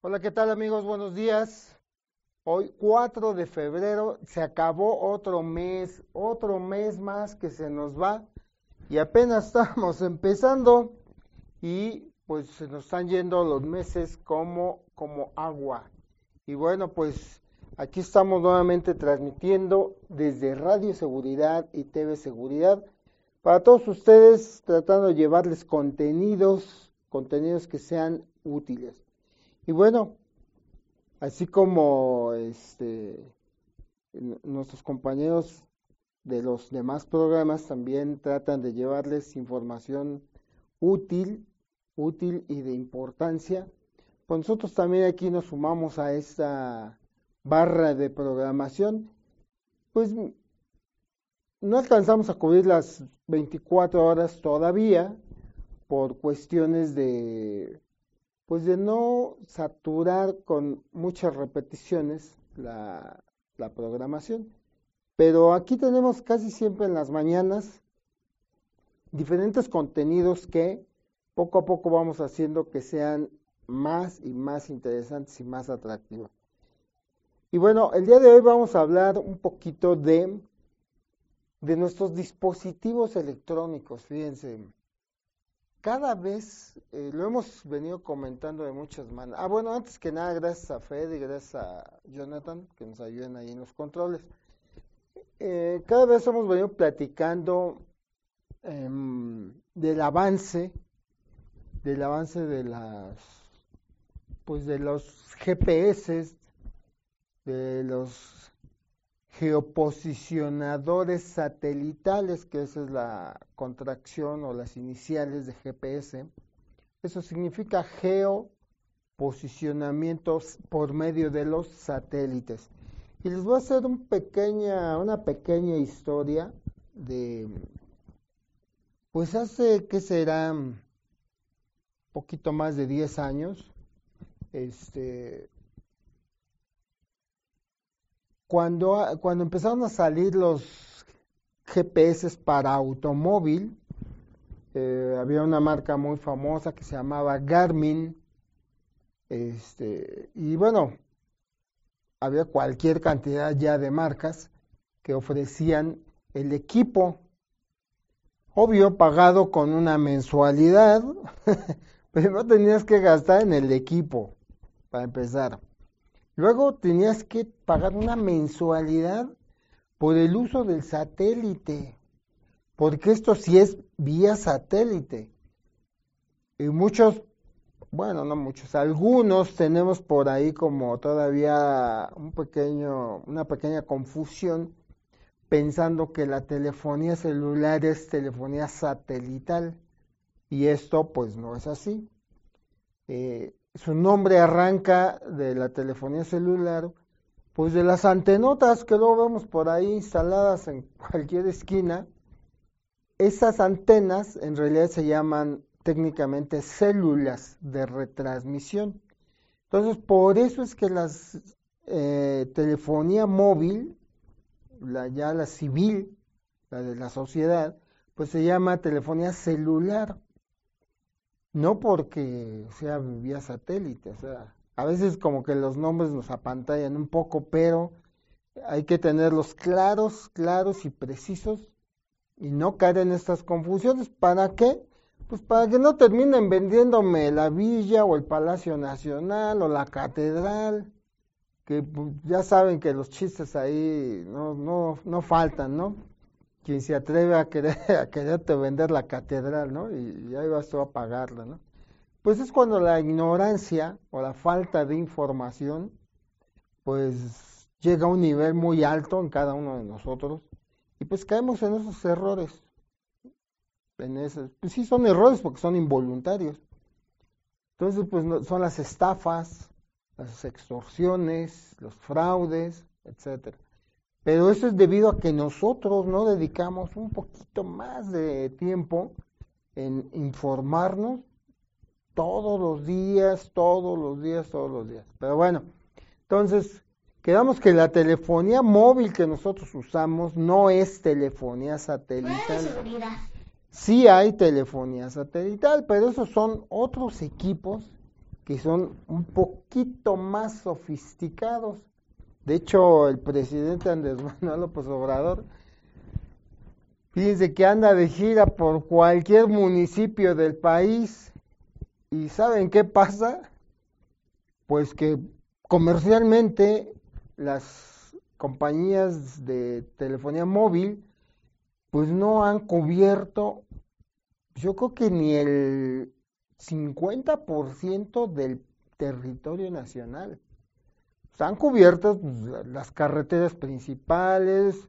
Hola, ¿qué tal amigos? Buenos días. Hoy 4 de febrero se acabó otro mes, otro mes más que se nos va y apenas estamos empezando y pues se nos están yendo los meses como, como agua. Y bueno, pues aquí estamos nuevamente transmitiendo desde Radio Seguridad y TV Seguridad para todos ustedes tratando de llevarles contenidos, contenidos que sean útiles. Y bueno, así como este, nuestros compañeros de los demás programas también tratan de llevarles información útil, útil y de importancia, pues nosotros también aquí nos sumamos a esta barra de programación, pues no alcanzamos a cubrir las 24 horas todavía por cuestiones de pues de no saturar con muchas repeticiones la, programación. Pero aquí tenemos casi siempre en las mañanas diferentes contenidos que poco a poco vamos haciendo que sean más y más interesantes y más atractivos. Y bueno, el día de hoy vamos a hablar un poquito de, de nuestros dispositivos electrónicos. Fíjense, cada vez eh, lo hemos venido comentando de muchas maneras. Ah, bueno, antes que nada, gracias a Fred y gracias a Jonathan que nos ayudan ahí en los controles. Eh, cada vez hemos venido platicando em, del avance, del avance de las, pues de los GPS, de los geoposicionadores satelitales, que esa es la contracción o las iniciales de GPS. Eso significa geoposicionamientos por medio de los satélites. Y les voy a hacer un pequeña, una pequeña historia de, pues hace que será poquito más de 10 años, este, cuando, cuando empezaron a salir los GPS para automóvil, eh, había una marca muy famosa que se llamaba Garmin, este, y bueno, había cualquier cantidad ya de marcas que ofrecían el equipo, obvio, pagado con una mensualidad, pero no tenías que gastar en el equipo, para empezar. Luego tenías que pagar una mensualidad por el uso del satélite, porque esto sí es vía satélite. Y muchos, bueno, no muchos, algunos tenemos por ahí como todavía un pequeño, una pequeña confusión pensando que la telefonía celular es telefonía satelital y esto pues no es así. Eh, su nombre arranca de la telefonía celular, pues de las antenotas que luego vemos por ahí instaladas en cualquier esquina. Esas antenas en realidad se llaman técnicamente células de retransmisión. Entonces, por eso es que la eh, telefonía móvil, la, ya la civil, la de la sociedad, pues se llama telefonía celular no porque sea vía satélite, o sea, a veces como que los nombres nos apantallan un poco, pero hay que tenerlos claros, claros y precisos y no caer en estas confusiones. ¿Para qué? Pues para que no terminen vendiéndome la villa o el Palacio Nacional o la catedral, que pues, ya saben que los chistes ahí no, no, no faltan, ¿no? Quien se atreve a querer a quererte vender la catedral, ¿no? Y, ahí vas tú a pagarla, ¿no? Pues es cuando la ignorancia o la falta de información, pues llega a un nivel muy alto en cada uno de nosotros y pues caemos en esos errores. En esos, pues sí son errores porque son involuntarios. Entonces, pues son las estafas, las extorsiones, los fraudes, etcétera. Pero eso es debido a que nosotros no dedicamos un poquito más de tiempo en informarnos todos los días, todos los días, todos los días. Pero bueno, entonces, Quedamos que la telefonía móvil que nosotros usamos no es telefonía satelital. Sí hay telefonía satelital, pero esos son otros equipos que son un poquito más sofisticados. De hecho, el presidente Andrés Manuel López Obrador, fíjense que anda de gira por cualquier municipio del país. ¿Y saben qué pasa? Pues que comercialmente las compañías de telefonía móvil pues no han cubierto, yo creo que ni el 50% del territorio nacional. Están cubiertas pues, las carreteras principales,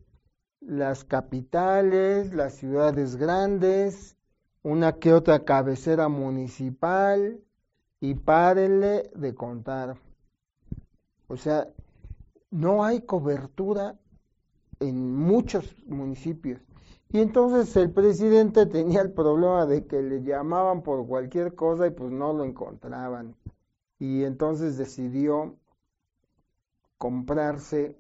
las capitales, las ciudades grandes, una que otra cabecera municipal y párenle de contar. O sea, no hay cobertura en muchos municipios. Y entonces el presidente tenía el problema de que le llamaban por cualquier cosa y pues no lo encontraban. Y entonces decidió comprarse,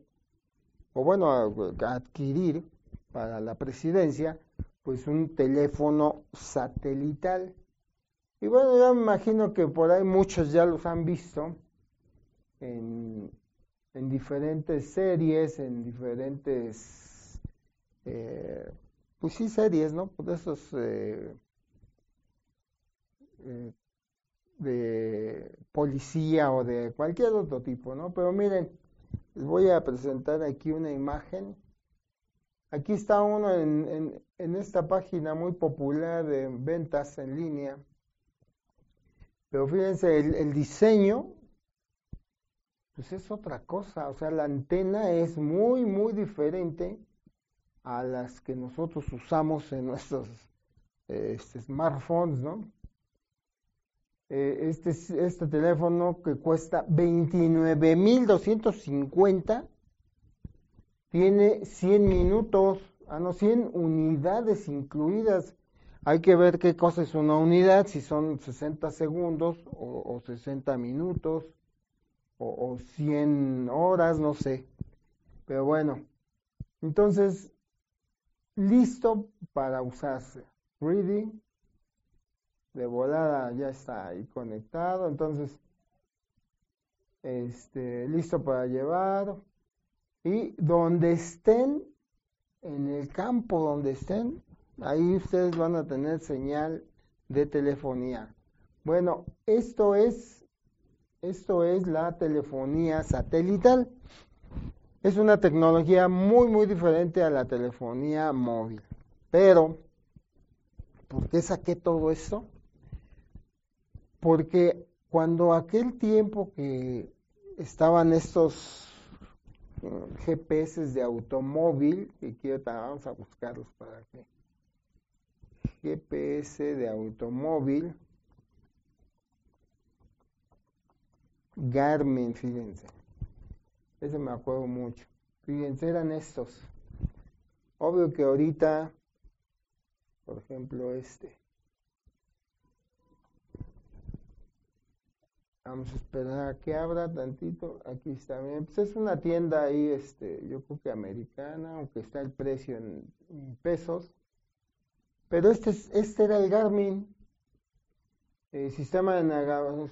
o bueno, adquirir para la presidencia, pues un teléfono satelital. Y bueno, yo me imagino que por ahí muchos ya los han visto en, en diferentes series, en diferentes... Eh, pues sí, series, ¿no? Pues esos eh, eh, de policía o de cualquier otro tipo, ¿no? Pero miren, les voy a presentar aquí una imagen. Aquí está uno en, esta página muy popular de ventas en línea. Pero fíjense, el, diseño, pues es otra cosa. O sea, la antena es muy, muy diferente a las que nosotros usamos en nuestros este, smartphones, ¿no? Eh, este, este teléfono que cuesta 29.250 tiene 100 minutos, ah no, 100 unidades incluidas. Hay que ver qué cosa es una unidad, si son 60 segundos o, 60 minutos o, o 100 horas, no sé. Pero bueno, entonces listo para usarse. Ready. De volada ya está ahí conectado. Entonces, este, listo para llevar. Y donde estén, en el campo donde estén, ahí ustedes van a tener señal de telefonía. Bueno, esto es, esto es la telefonía satelital. Es una tecnología muy, muy diferente a la telefonía móvil. Pero, ¿por qué saqué todo esto? Porque cuando aquel tiempo que estaban estos mm, GPS de automóvil, que quiero, vamos a buscarlos para que. GPS de automóvil. Garmin, fíjense. Ese me acuerdo mucho. Fíjense, eran estos. Obvio que ahorita, por ejemplo, este. Vamos a esperar a que abra tantito. Aquí está bien. Pues es una tienda ahí, este, yo creo que americana, aunque está el precio en, pesos. Pero este, este era el Garmin. El sistema de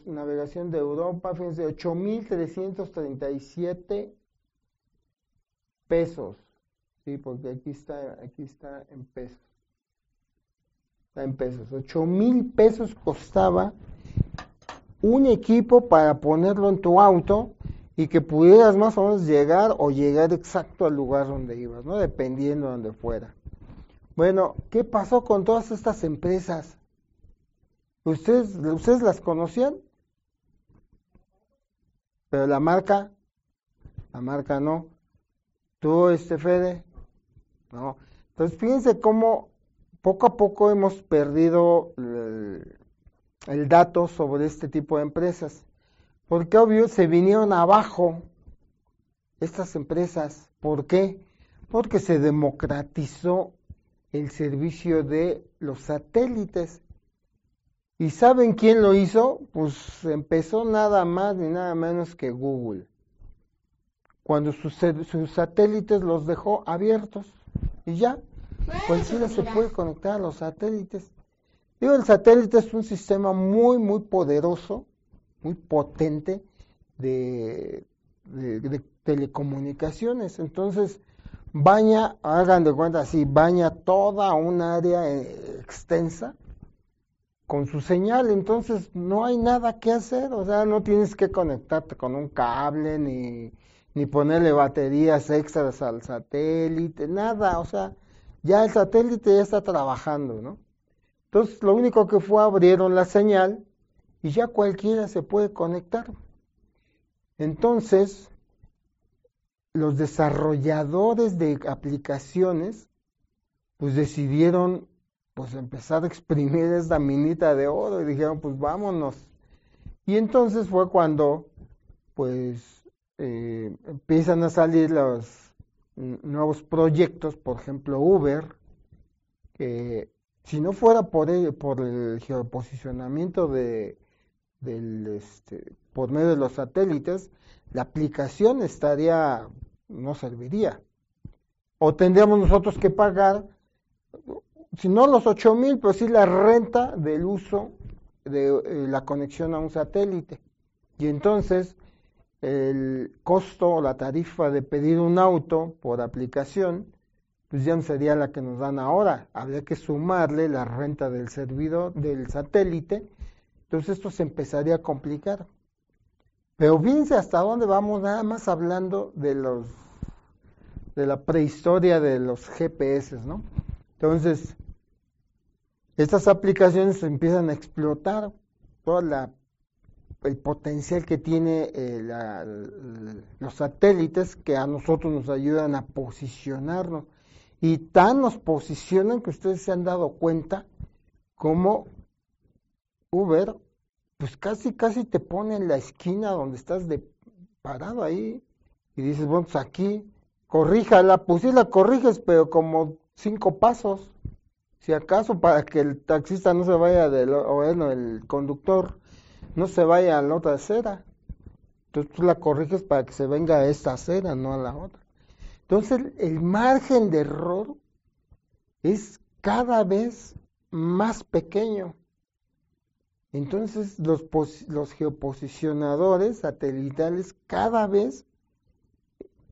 navegación de Europa, fíjense, 8.337 pesos. Sí, porque aquí está, aquí está en pesos. Está en pesos. 8.000 pesos costaba un equipo para ponerlo en tu auto y que pudieras más o menos llegar o llegar exacto al lugar donde ibas, ¿no? Dependiendo de donde fuera. Bueno, ¿qué pasó con todas estas empresas? ¿Ustedes, ¿Ustedes las conocían? Pero la marca, la marca no. ¿Tú, este Fede? No. Entonces, fíjense cómo poco a poco hemos perdido el, el dato sobre este tipo de empresas. Porque obvio se vinieron abajo estas empresas. ¿Por qué? Porque se democratizó el servicio de los satélites. ¿Y saben quién lo hizo? Pues empezó nada más ni nada menos que Google. cuando sus, sus satélites los dejó abiertos y ya, cualquiera se puede conectar a los satélites. Digo, el satélite es un sistema muy, muy poderoso, muy potente de, de, telecomunicaciones. Entonces, baña, hagan de cuenta así, baña toda un área eh, extensa con su señal, entonces no hay nada que hacer, o sea, no tienes que conectarte con un cable ni, ni ponerle baterías extras al satélite, nada, o sea, ya el satélite ya está trabajando, ¿no? Entonces, lo único que fue abrieron la señal y ya cualquiera se puede conectar. Entonces, los desarrolladores de aplicaciones, pues decidieron pues empezar a exprimir esta minita de oro y dijeron, pues vámonos. Y entonces fue cuando, pues, eh, empiezan a salir los nuevos proyectos, por ejemplo, Uber, que si no fuera por el, por el geoposicionamiento de, del, este, por medio de los satélites, la aplicación estaría, no serviría. O tendríamos nosotros que pagar si no los 8 mil, pues sí la renta del uso de eh, la conexión a un satélite. Y entonces el costo o la tarifa de pedir un auto por aplicación, pues ya no sería la que nos dan ahora. Habría que sumarle la renta del servidor, del satélite. Entonces esto se empezaría a complicar. Pero fíjense hasta dónde vamos, nada más hablando de los de la prehistoria de los GPS, ¿no? Entonces, estas aplicaciones empiezan a explotar todo el potencial que tiene eh, los satélites que a nosotros nos ayudan a posicionarnos. Y tan nos posicionan que ustedes se han dado cuenta como Uber, pues casi, casi te pone en la esquina donde estás de parado ahí y dices, bueno, pues aquí, corríjala, pues sí la corriges, pero como cinco pasos si acaso para que el taxista no se vaya del, o bueno, el conductor no se vaya a la otra acera. Entonces tú la corriges para que se venga a esta acera, no a la otra. Entonces el margen de error es cada vez más pequeño. Entonces los, los geoposicionadores satelitales cada vez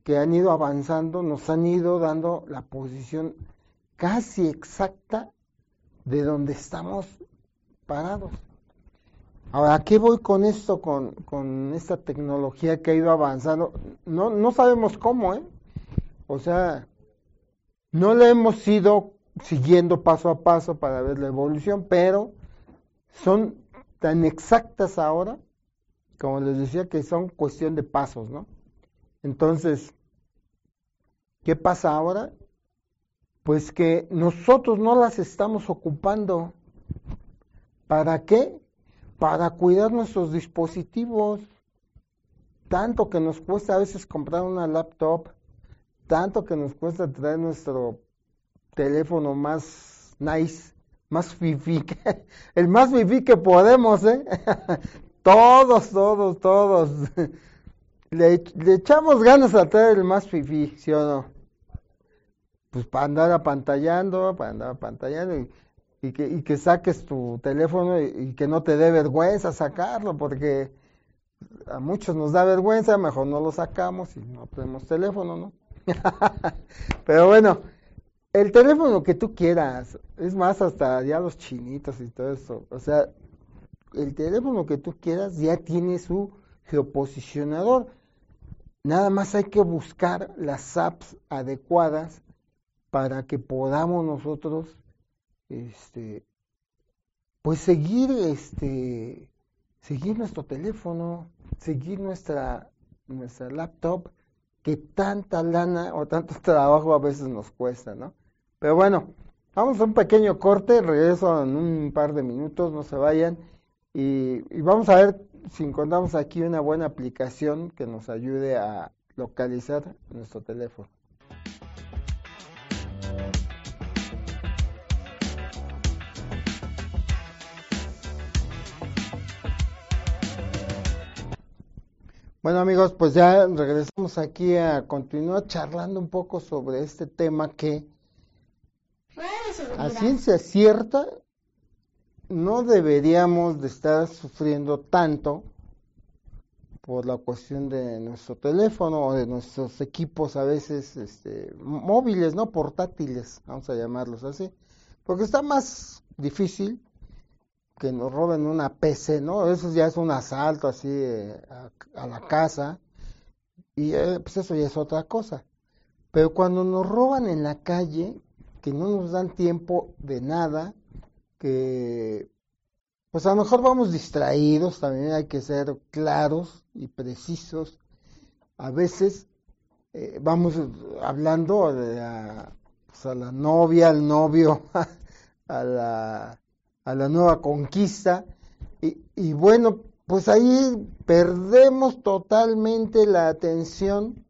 que han ido avanzando nos han ido dando la posición casi exacta de donde estamos parados. Ahora, ¿qué voy con esto, con, con, esta tecnología que ha ido avanzando? No, no sabemos cómo, ¿eh? O sea, no le hemos ido siguiendo paso a paso para ver la evolución, pero son tan exactas ahora, como les decía, que son cuestión de pasos, ¿no? Entonces, ¿qué pasa ahora? pues que nosotros no las estamos ocupando. ¿Para qué? Para cuidar nuestros dispositivos. Tanto que nos cuesta a veces comprar una laptop, tanto que nos cuesta traer nuestro teléfono más nice, más fifi, el más fifi que podemos, ¿eh? todos, todos, todos. Le, echamos ganas a traer el más fifi, ¿sí o no? pues para andar apantallando, para andar apantallando y, que, y que saques tu teléfono y, que no te dé vergüenza sacarlo, porque a muchos nos da vergüenza, mejor no lo sacamos y no tenemos teléfono, ¿no? Pero bueno, el teléfono que tú quieras, es más, hasta ya los chinitos y todo eso, o sea, el teléfono que tú quieras ya tiene su geoposicionador. Nada más hay que buscar las apps adecuadas para que podamos nosotros este pues seguir este seguir nuestro teléfono, seguir nuestra nuestra laptop que tanta lana o tanto trabajo a veces nos cuesta, ¿no? Pero bueno, vamos a un pequeño corte, regreso en un par de minutos, no se vayan y, y vamos a ver si encontramos aquí una buena aplicación que nos ayude a localizar nuestro teléfono. Bueno amigos, pues ya regresamos aquí a continuar charlando un poco sobre este tema que a ciencia cierta no deberíamos de estar sufriendo tanto por la cuestión de nuestro teléfono o de nuestros equipos a veces este, móviles, no portátiles, vamos a llamarlos así, porque está más difícil que nos roben una PC, ¿no? Eso ya es un asalto así eh, a, la casa y eh, pues eso ya es otra cosa. Pero cuando nos roban en la calle, que no nos dan tiempo de nada, que pues a lo mejor vamos distraídos, también hay que ser claros y precisos. A veces eh, vamos hablando de pues, a la novia, al novio, a la a la nueva conquista. Y, bueno, pues ahí perdemos totalmente la atención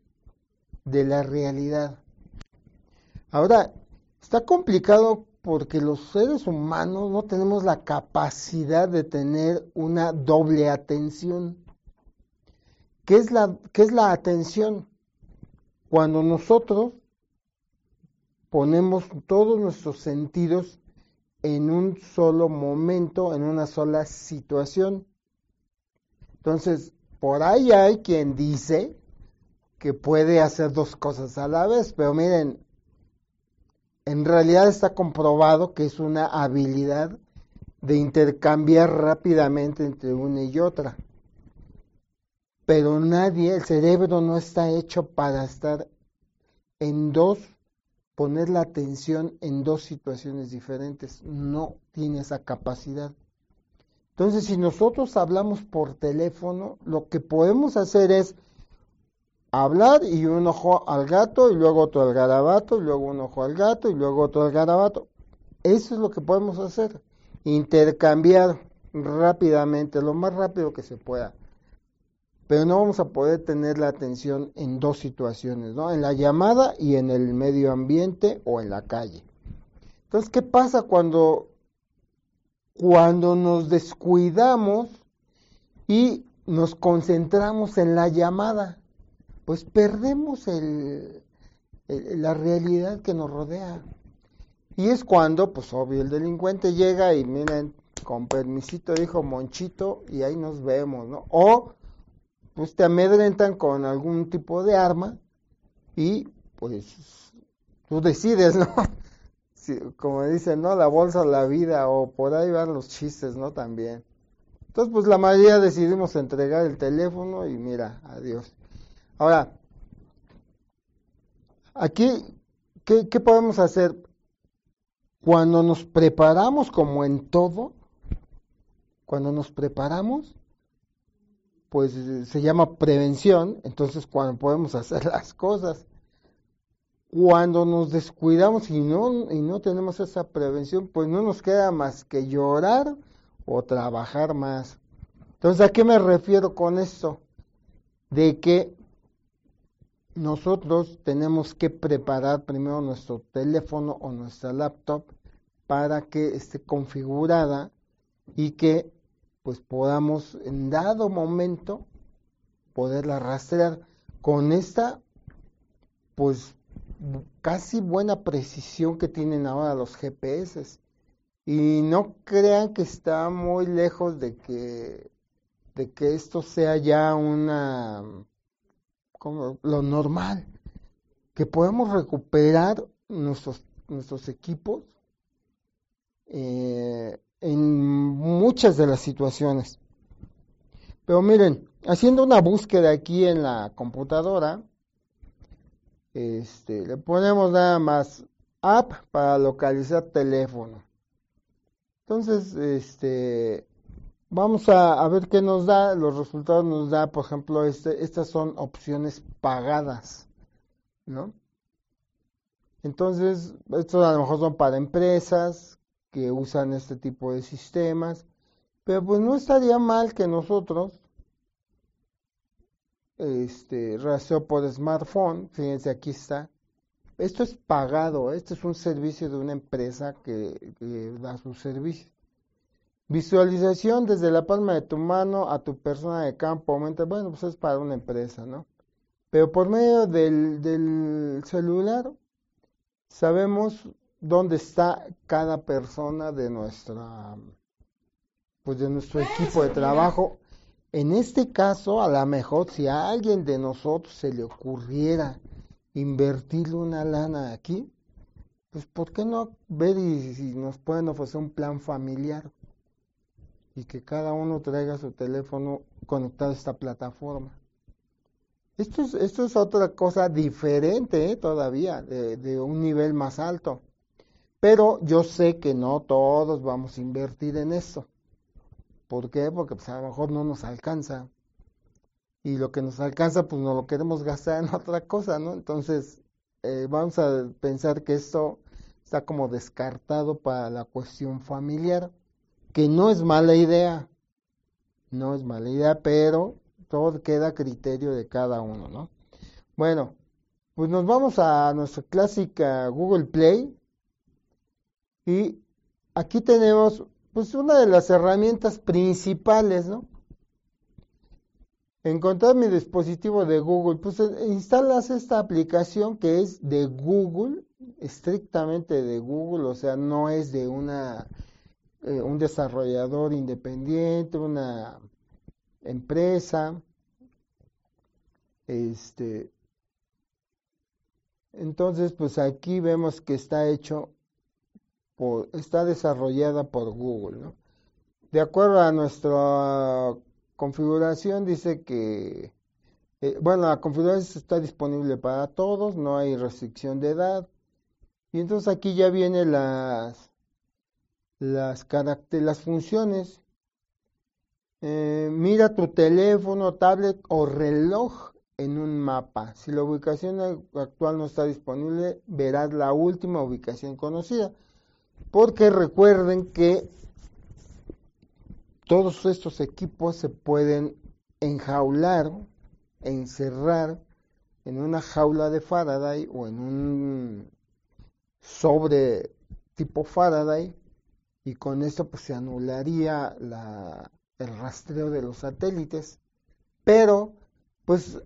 de la realidad. Ahora, está complicado porque los seres humanos no tenemos la capacidad de tener una doble atención. ¿Qué es la, qué es la atención? Cuando nosotros ponemos todos nuestros sentidos en un solo momento, en una sola situación. Entonces, por ahí hay quien dice que puede hacer dos cosas a la vez, pero miren, en realidad está comprobado que es una habilidad de intercambiar rápidamente entre una y otra. Pero nadie, el cerebro no está hecho para estar en dos poner la atención en dos situaciones diferentes. No tiene esa capacidad. Entonces, si nosotros hablamos por teléfono, lo que podemos hacer es hablar y un ojo al gato y luego otro al garabato y luego un ojo al gato y luego otro al garabato. Eso es lo que podemos hacer. Intercambiar rápidamente, lo más rápido que se pueda pero no vamos a poder tener la atención en dos situaciones, ¿no? En la llamada y en el medio ambiente o en la calle. Entonces, ¿qué pasa cuando, cuando nos descuidamos y nos concentramos en la llamada? Pues perdemos el, la realidad que nos rodea. Y es cuando, pues obvio, el delincuente llega y miren, con permisito dijo Monchito y ahí nos vemos, ¿no? O pues te amedrentan con algún tipo de arma y pues tú decides, ¿no? como dicen, ¿no? La bolsa, la vida, o por ahí van los chistes, ¿no? También. Entonces, pues la mayoría decidimos entregar el teléfono y mira, adiós. Ahora, aquí, ¿qué, qué podemos hacer? Cuando nos preparamos como en todo, cuando nos preparamos, pues se llama prevención, entonces cuando podemos hacer las cosas. Cuando nos descuidamos y no, y no tenemos esa prevención, pues no nos queda más que llorar o trabajar más. Entonces, ¿a qué me refiero con esto? De que nosotros tenemos que preparar primero nuestro teléfono o nuestra laptop para que esté configurada y que pues podamos en dado momento poderla rastrear con esta pues casi buena precisión que tienen ahora los GPS y no crean que está muy lejos de que de que esto sea ya una como lo normal que podemos recuperar nuestros nuestros equipos eh, en muchas de las situaciones. Pero miren, haciendo una búsqueda aquí en la computadora, este, le ponemos nada más app para localizar teléfono. Entonces, este, vamos a, ver qué nos da. Los resultados nos da, por ejemplo, este, estas son opciones pagadas, ¿no? Entonces, estos a lo mejor son para empresas, que usan este tipo de sistemas, pero pues no estaría mal que nosotros, este, rastreo por smartphone, fíjense aquí está, esto es pagado, esto es un servicio de una empresa que, da su servicio. Visualización desde la palma de tu mano a tu persona de campo. Bueno, pues es para una empresa, ¿no? Pero por medio del, del celular sabemos dónde está cada persona de nuestra pues de nuestro equipo de trabajo. En este caso, a lo mejor si a alguien de nosotros se le ocurriera invertir una lana aquí, pues ¿por qué no ver y si nos pueden ofrecer un plan familiar? y que cada uno traiga su teléfono conectado a esta plataforma. Esto es, esto es otra cosa diferente ¿eh? todavía, de, un nivel más alto. Pero yo sé que no todos vamos a invertir en eso. ¿Por qué? Porque pues, a lo mejor no nos alcanza. Y lo que nos alcanza, pues no lo queremos gastar en otra cosa, ¿no? Entonces, eh, vamos a pensar que esto está como descartado para la cuestión familiar que no es mala idea, no es mala idea, pero todo queda a criterio de cada uno, ¿no? Bueno, pues nos vamos a nuestra clásica Google Play y aquí tenemos pues una de las herramientas principales, ¿no? Encontrar mi dispositivo de Google, pues eh, instalas esta aplicación que es de Google, estrictamente de Google, o sea, no es de una eh, un desarrollador independiente, una empresa. Este, entonces, pues aquí vemos que está hecho está desarrollada por Google, ¿no? De acuerdo a nuestra configuración, dice que, eh, bueno, la configuración está disponible para todos, no hay restricción de edad. Y entonces aquí ya vienen las, las, las funciones. Eh, mira tu teléfono, tablet o reloj en un mapa. Si la ubicación actual no está disponible, verás la última ubicación conocida. Porque recuerden que todos estos equipos se pueden enjaular, encerrar en una jaula de Faraday o en un sobre tipo Faraday y con esto pues se anularía la, el rastreo de los satélites. Pero, pues,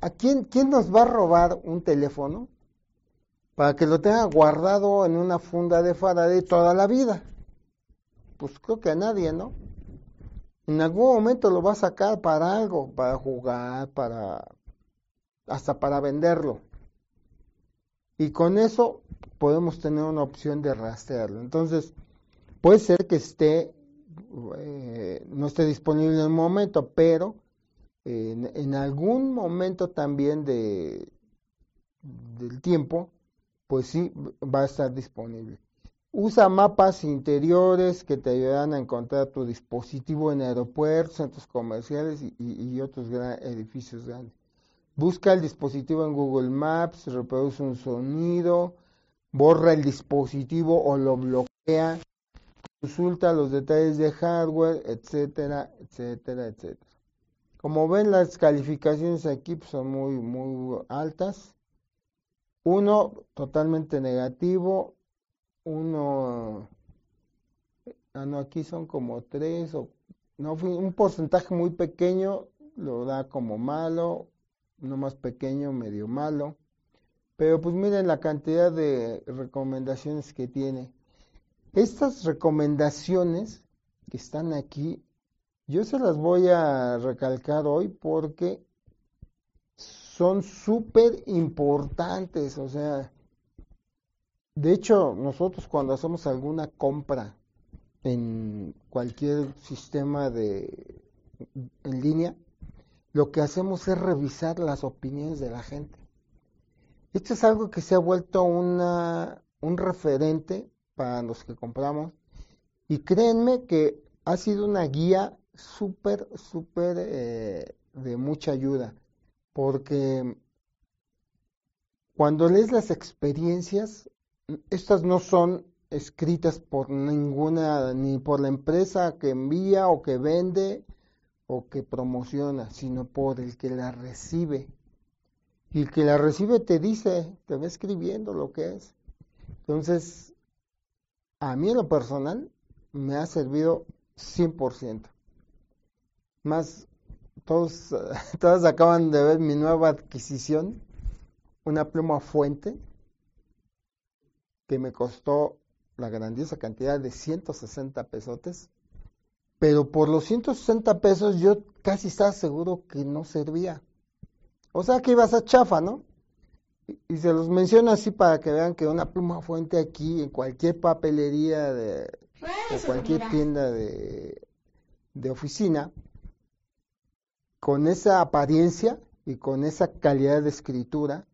¿a quién, quién nos va a robar un teléfono para que lo tenga guardado en una funda de Faraday toda la vida? Pues creo que a nadie, ¿no? En algún momento lo va a sacar para algo, para jugar, para hasta para venderlo. Y con eso podemos tener una opción de rastrearlo. Entonces, Puede ser que esté, eh, no esté disponible en el momento, pero en, algún momento también de, del tiempo, pues sí va a estar disponible. Usa mapas interiores que te ayudan a encontrar tu dispositivo en aeropuertos, centros comerciales y, otros edificios grandes. Busca el dispositivo en Google Maps, reproduce un sonido, borra el dispositivo o lo bloquea consulta los detalles de hardware, etcétera, etcétera, etcétera. Como ven, las calificaciones aquí pues, son muy, muy altas. Uno totalmente negativo, uno, ah, no, aquí son como tres, o no, un porcentaje muy pequeño lo da como malo, uno más pequeño, medio malo. Pero pues miren la cantidad de recomendaciones que tiene. Estas recomendaciones que están aquí, yo se las voy a recalcar hoy porque son súper importantes. O sea, de hecho, nosotros cuando hacemos alguna compra en cualquier sistema de en línea, lo que hacemos es revisar las opiniones de la gente. Esto es algo que se ha vuelto una, un referente para los que compramos. Y créanme que ha sido una guía súper, súper eh, de mucha ayuda, porque cuando lees las experiencias, estas no son escritas por ninguna, ni por la empresa que envía o que vende o que promociona, sino por el que la recibe. Y el que la recibe te dice, te va escribiendo lo que es. Entonces, a mí en lo personal me ha servido 100%. Más, todos, todos acaban de ver mi nueva adquisición, una pluma fuente que me costó la grandiosa cantidad de 160 pesotes, pero por los 160 pesos yo casi estaba seguro que no servía. O sea que ibas a chafa, ¿no? Y, se los menciono así para que vean que una pluma fuente aquí, en cualquier papelería de, o cualquier tienda de, de oficina, con esa apariencia y con esa calidad de escritura,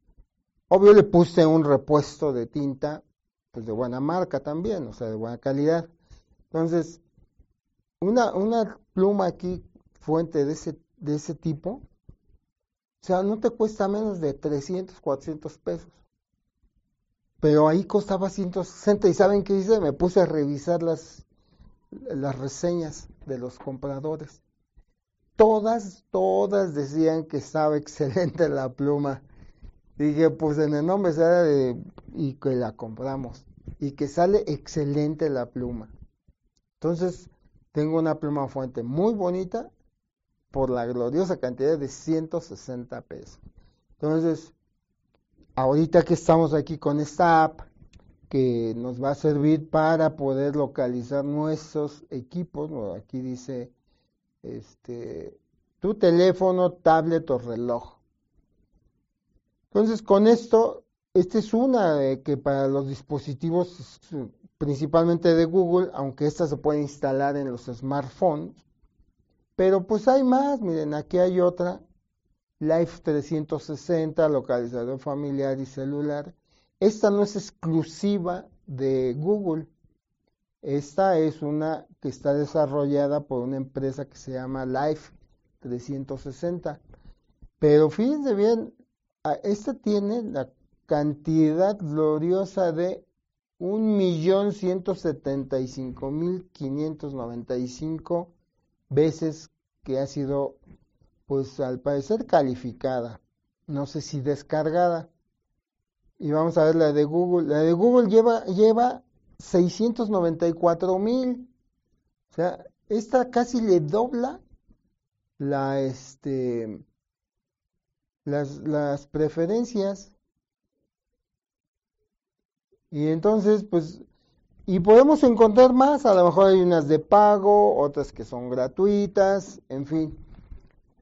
obvio le puse un repuesto de tinta pues de buena marca también, o sea, de buena calidad. Entonces, una, pluma aquí, fuente de ese, tipo, o sea, no te cuesta menos de 300, 400 pesos. Pero ahí costaba 160 y ¿saben qué hice? Me puse a revisar las reseñas de los compradores. Todas, todas decían que estaba excelente la pluma. Dije, pues en el nombre sea de y que la compramos y que sale excelente la pluma. Entonces, tengo una pluma fuente muy bonita por la gloriosa cantidad de 160 pesos. Entonces, ahorita que estamos aquí con esta app que nos va a servir para poder localizar nuestros equipos, aquí dice este tu teléfono, tablet o reloj. Entonces, con esto, esta es una que para los dispositivos principalmente de Google, aunque esta se puede instalar en los smartphones, pero pues hay más, miren, aquí hay otra, Life 360, localizador familiar y celular. Esta no es exclusiva de Google, esta es una que está desarrollada por una empresa que se llama Life 360. Pero fíjense bien, esta tiene la cantidad gloriosa de un millón ciento setenta y cinco mil quinientos noventa y cinco veces que ha sido, pues al parecer calificada, no sé si descargada. Y vamos a ver la de Google. La de Google lleva, lleva 694 mil. O sea, esta casi le dobla la, este, las, las preferencias. Y entonces, pues, y podemos encontrar más, a lo mejor hay unas de pago, otras que son gratuitas, en fin.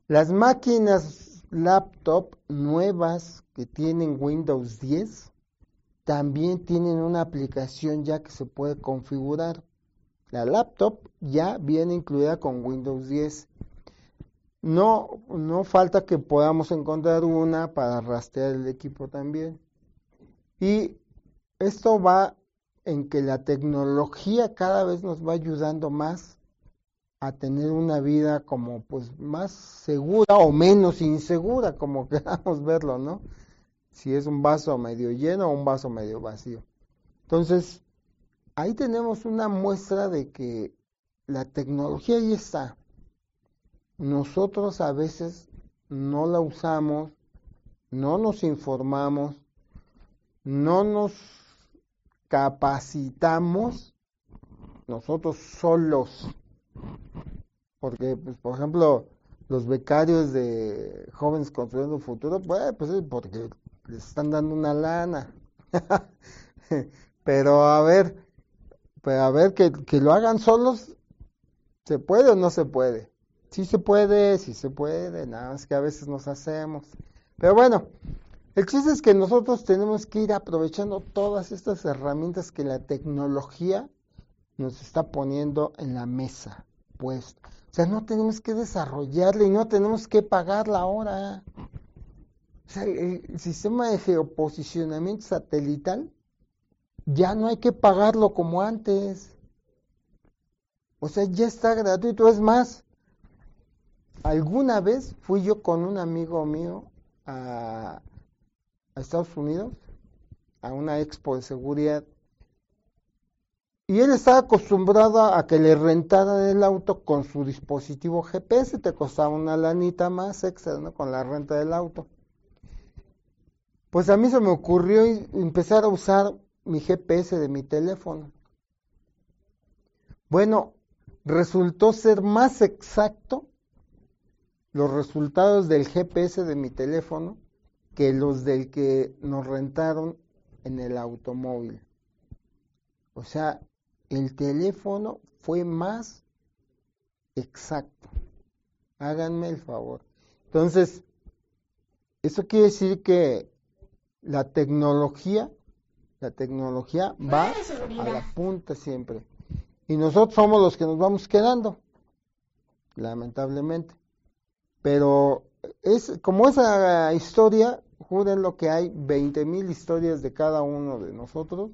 Las máquinas laptop nuevas que tienen Windows 10 también tienen una aplicación ya que se puede configurar. La laptop ya viene incluida con Windows 10 no, no falta que podamos encontrar una para rastrear el equipo también. Y esto va en que la tecnología cada vez nos va ayudando más a tener una vida como pues más segura o menos insegura, como queramos verlo, ¿no? Si es un vaso medio lleno o un vaso medio vacío. Entonces, ahí tenemos una muestra de que la tecnología ahí está nosotros a veces no la usamos, no nos informamos, no nos capacitamos nosotros solos. Porque, pues, por ejemplo, los becarios de jóvenes construyendo un futuro, pues, pues porque les están dando una lana. pero a ver, pero a ver que, que lo hagan solos, ¿se puede o no se puede? Sí se puede, sí se puede, nada más que a veces nos hacemos. Pero bueno, el chiste es que nosotros tenemos que ir aprovechando todas estas herramientas que la tecnología nos está poniendo en la mesa, pues. O sea, no tenemos que desarrollarla y no tenemos que pagarla ahora. O sea, el, sistema de geoposicionamiento satelital ya no hay que pagarlo como antes. O sea, ya está gratuito. Es más, alguna vez fui yo con un amigo mío a, Estados Unidos, a una expo de seguridad, y él estaba acostumbrado a que le rentaran el auto con su dispositivo GPS, te costaba una lanita más extra, ¿no? Con la renta del auto. Pues a mí se me ocurrió empezar a usar mi GPS de mi teléfono. Bueno, resultó ser más exacto los resultados del GPS de mi teléfono que los del que nos rentaron en el automóvil. O sea, el teléfono fue más exacto. Háganme el favor. Entonces, eso quiere decir que la tecnología, la tecnología va a la punta siempre. Y nosotros somos los que nos vamos quedando, lamentablemente. Pero es como esa historia, juren lo que hay 20 mil historias de cada uno de nosotros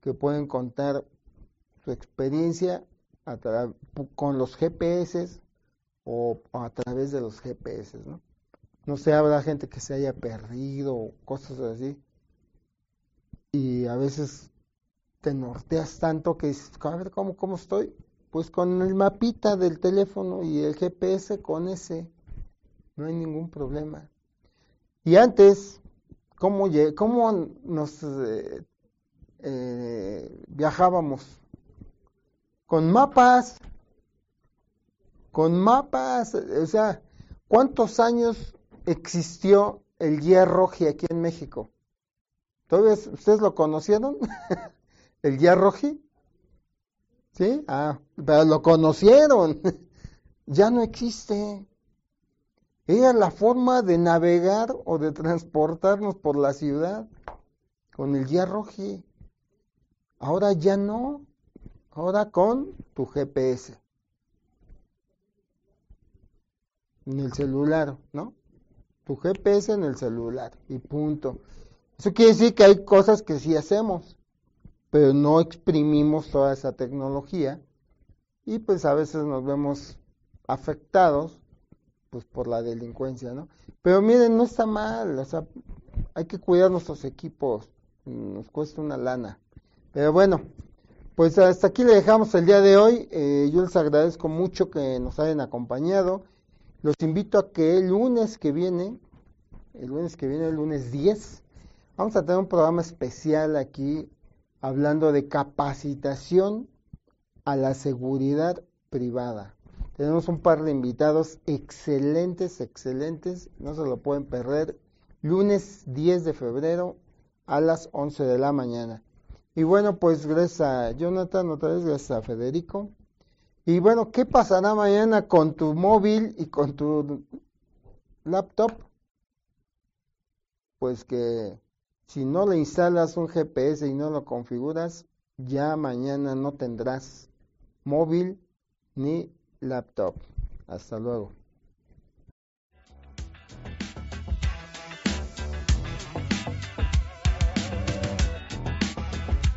que pueden contar su experiencia con los GPS o, a través de los GPS, ¿no? No sé, habrá gente que se haya perdido cosas así. Y a veces te norteas tanto que dices, a ver, ¿cómo, cómo estoy? Pues con el mapita del teléfono y el GPS con ese no hay ningún problema. Y antes, ¿cómo, cómo nos eh, eh, viajábamos? Con mapas, con mapas, o sea, ¿cuántos años existió el hierro aquí en México? ¿Todavía ustedes lo conocieron? ¿El hierro ¿Sí? Ah, pero lo conocieron. ya no existe. Era la forma de navegar o de transportarnos por la ciudad con el guía roji. Ahora ya no. Ahora con tu GPS. En el celular, ¿no? Tu GPS en el celular y punto. Eso quiere decir que hay cosas que sí hacemos, pero no exprimimos toda esa tecnología y pues a veces nos vemos afectados pues por la delincuencia, ¿no? Pero miren, no está mal, o sea, hay que cuidar nuestros equipos, nos cuesta una lana. Pero bueno, pues hasta aquí le dejamos el día de hoy. Eh, yo les agradezco mucho que nos hayan acompañado. Los invito a que el lunes que viene, el lunes que viene, el lunes 10, vamos a tener un programa especial aquí hablando de capacitación a la seguridad privada. Tenemos un par de invitados excelentes, excelentes, no se lo pueden perder. Lunes 10 de febrero a las 11 de la mañana. Y bueno, pues gracias a Jonathan, otra vez gracias a Federico. Y bueno, ¿qué pasará mañana con tu móvil y con tu laptop? Pues que si no le instalas un GPS y no lo configuras, ya mañana no tendrás móvil ni laptop. Hasta luego.